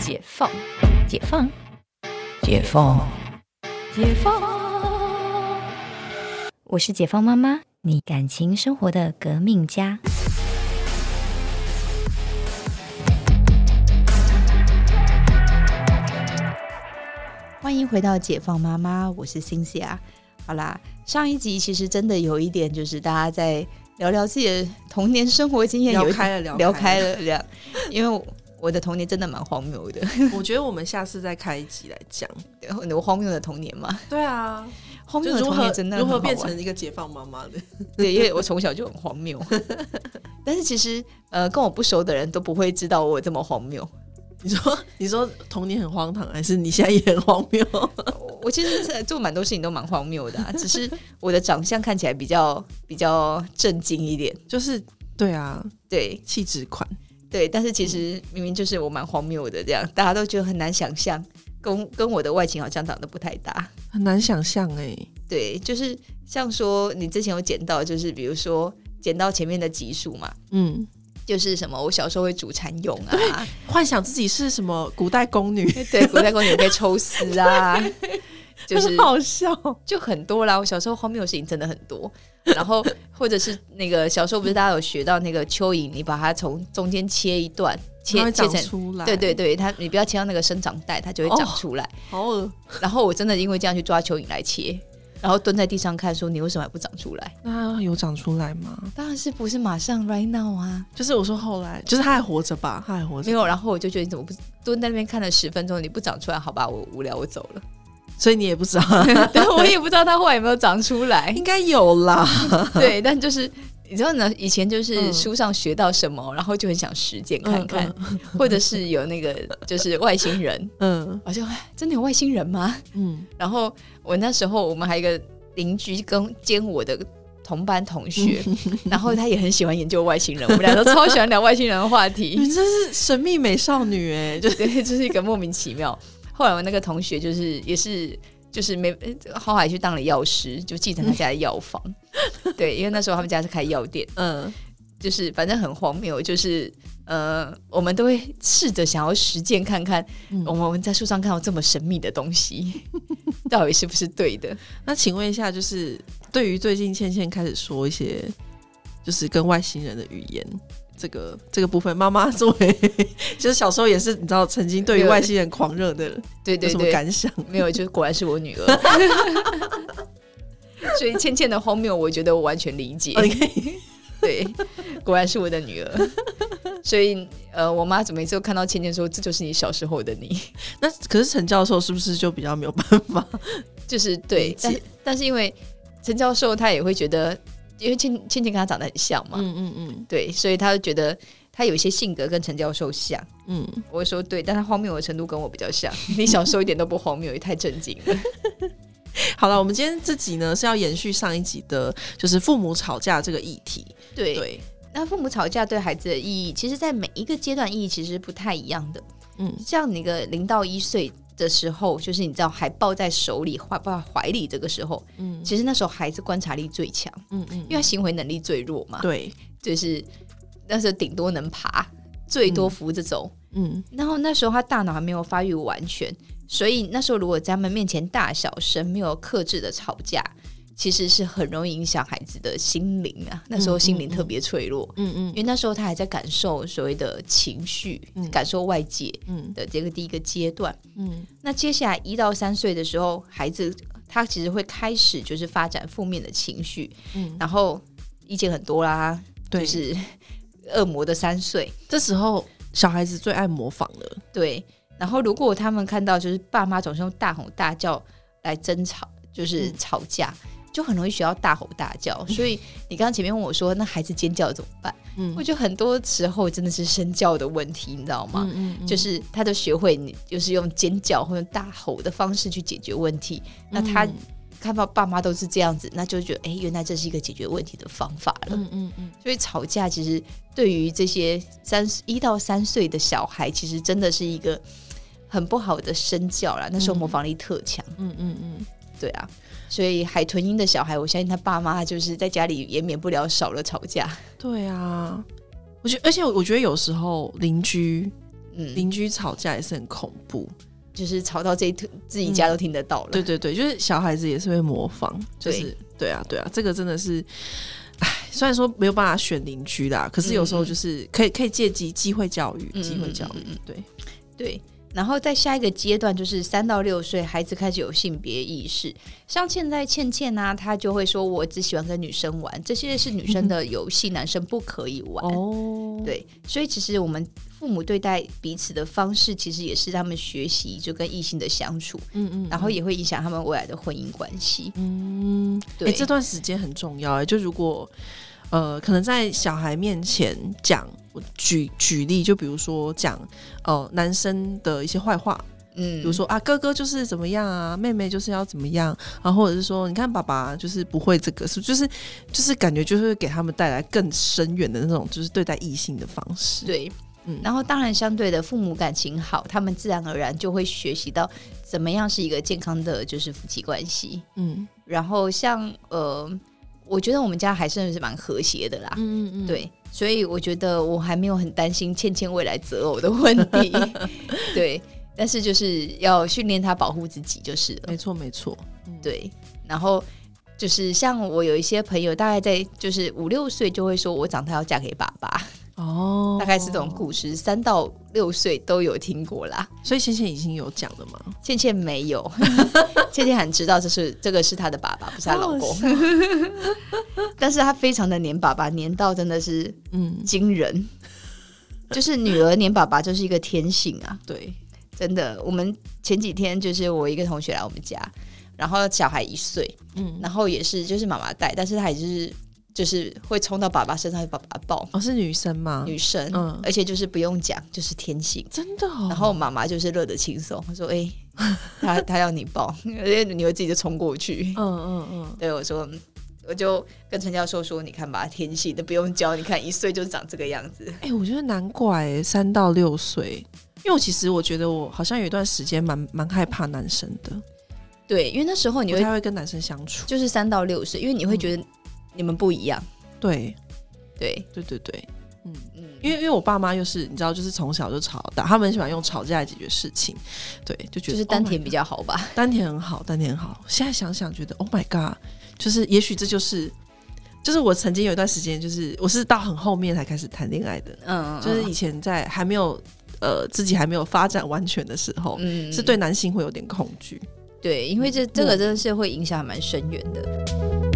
解放，解放，解放，解放。我是解放妈妈，你感情生活的革命家。欢迎回到解放妈妈，我是 Cynthia。好啦，上一集其实真的有一点，就是大家在聊聊自己的童年生活经验，有聊开了，聊聊开了这样，因为我的童年真的蛮荒谬的，我觉得我们下次再开一集来讲。我荒谬的童年嘛，对啊，荒谬的就如何童年真的如何变成一个解放妈妈的？对，因为我从小就很荒谬，但是其实呃，跟我不熟的人都不会知道我这么荒谬。你说你说童年很荒唐，还是你现在也很荒谬？我 我其实是做蛮多事情都蛮荒谬的、啊，只是我的长相看起来比较比较震惊一点。就是对啊，对气质款。对，但是其实明明就是我蛮荒谬的，这样大家都觉得很难想象，跟跟我的外形好像长得不太搭。很难想象哎、对，就是像说你之前有剪到，就是比如说剪到前面的集数嘛，嗯，就是什么我小时候会煮蚕蛹啊，幻想自己是什么古代宫女，对，古代宫女可以抽丝啊，就是好笑。就很多啦。我小时候荒谬的事情真的很多，然后或者是那个小时候不是大家有学到那个蚯蚓，你把它从中间切一段，切它切成。出来，对对，对，它你不要切到那个生长带，它就会长哦出来。好恶。然后我真的因为这样去抓蚯蚓来切，然后蹲在地上看，说你为什么还不长出来？那有长出来吗？当然是不是马上 right now 啊，就是我说后来，就是他还活着吧？他还活着，没有。然后我就觉得你怎么不蹲在那边看了十分钟，你不长出来？好吧，我无聊，我走了。所以你也不知道，但我也不知道它后来有没有长出来。应该有啦。对，但就是你知道呢，以前就是嗯书上学到什么，然后就很想实践看看，嗯或者是有那个就是外星人，嗯我就哎真的有外星人吗？嗯，然后我那时候我们还有一个邻居跟兼我的。同班同学，然后他也很喜欢研究外星人，我们俩都超喜欢聊外星人的话题。你真是神秘美少女哎，就对，就是一个莫名其妙。后来我那个同学就是也是就是没后来去当了药师，就继承他家的药房。对，因为那时候他们家是开药店，嗯，就是反正很荒谬，就是呃，我们都会试着想要实践看看，嗯我们在树上看到这么神秘的东西，到底是不是对的？那请问一下，就是对于最近倩倩开始说一些就是跟外星人的语言。这个这个部分，妈妈 作为就是小时候也是你知道曾经对于外星人狂热的，有什么对对对，感想？没有，就是果然是我女儿。所以倩倩的荒谬，我觉得我完全理解。对，果然是我的女儿。所以呃，我妈怎么每次都看到倩倩说这就是你小时候的你，那可是陈教授是不是就比较没有办法？就是对但但是因为陈教授他也会觉得，因为倩倩倩跟他长得很像嘛，嗯嗯嗯对，所以他就觉得他有一些性格跟陈教授像。嗯，我会说对，但他荒谬的程度跟我比较像。你小时候一点都不荒谬，也太震惊了。好了，我们今天这集呢是要延续上一集的，就是父母吵架这个议题。对，对，那父母吵架对孩子的意义，其实在每一个阶段意义其实不太一样的。嗯像你个零到一岁的时候，就是你知道还抱在手里、怀抱在怀里这个时候，嗯其实那时候孩子观察力最强，嗯嗯，因为他行为能力最弱嘛。，对，就是那时候顶多能爬，最多扶着走。嗯然后那时候他大脑还没有发育完全，所以那时候如果在他们面前大小声没有克制的吵架，其实是很容易影响孩子的心灵啊。那时候心灵特别脆弱，嗯嗯因为那时候他还在感受所谓的情绪，嗯感受外界嗯的这个第一个阶段。嗯那接下来一到三岁的时候，孩子他其实会开始就是发展负面的情绪，嗯，然后意见很多啦，对，就是恶魔的三岁，这时候小孩子最爱模仿了。对。然后如果他们看到就是爸妈总是用大吼大叫来争吵，就是嗯吵架。就很容易学到大吼大叫，所以你刚刚前面问我说，那孩子尖叫怎么办？嗯我觉得很多时候真的是身教的问题，你知道吗？嗯嗯就是他都学会你就是用尖叫或者大吼的方式去解决问题。那他嗯看到爸妈都是这样子，那就觉得哎、诶原来这是一个解决问题的方法了。嗯嗯嗯，所以吵架其实对于这些三一到三岁的小孩，其实真的是一个很不好的身教啦。那时候模仿力特强，嗯嗯嗯，对啊。所以海豚音的小孩，我相信他爸妈就是在家里也免不了少了吵架。对啊，我觉得，而且我觉得有时候邻居嗯，邻居吵架也是很恐怖。就是吵到这一自己家都听得到了。对对对，就是小孩子也是会模仿，就是对对啊对啊，这个真的是，唉，虽然说没有办法选邻居啦，可是有时候就是可以可以借机机会教育，嗯机会教育对，对，然后在下一个阶段就是三到六岁，孩子开始有性别意识。像现在倩倩呢，她就会说：“我只喜欢跟女生玩，这些是女生的 游戏，男生不可以玩。哦，对，所以其实我们父母对待彼此的方式，其实也是他们学习就跟异性的相处，嗯嗯，然后也会影响他们未来的婚姻关系。嗯，哎、对，这段时间很重要哎、就如果呃，可能在小孩面前讲，我举举例，就比如说讲呃男生的一些坏话，嗯。比如说啊哥哥就是怎么样啊，妹妹就是要怎么样，然后或者是说你看爸爸就是不会这个，是就是就是感觉就是会给他们带来更深远的那种就是对待异性的方式。，对，嗯。然后当然相对的，父母感情好，他们自然而然就会学习到怎么样是一个健康的就是夫妻关系。嗯。然后像呃，我觉得我们家还算是蛮和谐的啦。嗯嗯，对，所以我觉得我还没有很担心倩倩未来择偶的问题。对，但是就是要训练她保护自己就是了。没错没错，对，然后就是像我有一些朋友，大概在就是五六岁就会说，我长大要嫁给爸爸，哦，大概是这种故事，三到六岁都有听过啦。所以倩倩已经有讲了吗？倩倩没有，倩倩很知道这是这个是她的爸爸，不是她老公，但是她非常的黏爸爸，黏到真的是嗯，惊人。就是女儿黏爸爸就是一个天性啊，对，真的。我们前几天就是我一个同学来我们家，然后小孩一岁，嗯，然后也是就是妈妈带，但是她也是就是会冲到爸爸身上，把爸爸抱。哦是女生吗？女生，嗯而且就是不用讲，就是天性。真的哦，然后妈妈就是乐得轻松，她说：“哎、他他要你抱，而且你会自己就冲过去。嗯嗯嗯，对我说，嗯我就跟陈教授说：“你看吧，天性的不用教，你看一岁就长这个样子。哎、我觉得难怪欸三到六岁，因为我其实我觉得我好像有一段时间蛮蛮害怕男生的，”对，因为那时候你会他会跟男生相处。就是三到六岁，因为你会觉得你们不一样。对对，对对对，嗯，嗯，因为因为我爸妈又是你知道，就是从小就吵到大，他们很喜欢用吵架来解决事情，对，就觉得就是丹 Oh 田比较好吧。God，丹田很好，丹田很好。现在想想觉得 Oh my God，就是也许这就是。就是我曾经有一段时间，就是我是到很后面才开始谈恋爱的，嗯，就是以前在还没有呃自己还没有发展完全的时候，嗯是对男性会有点恐惧。对，因为这这个真的是会影响蛮深远的。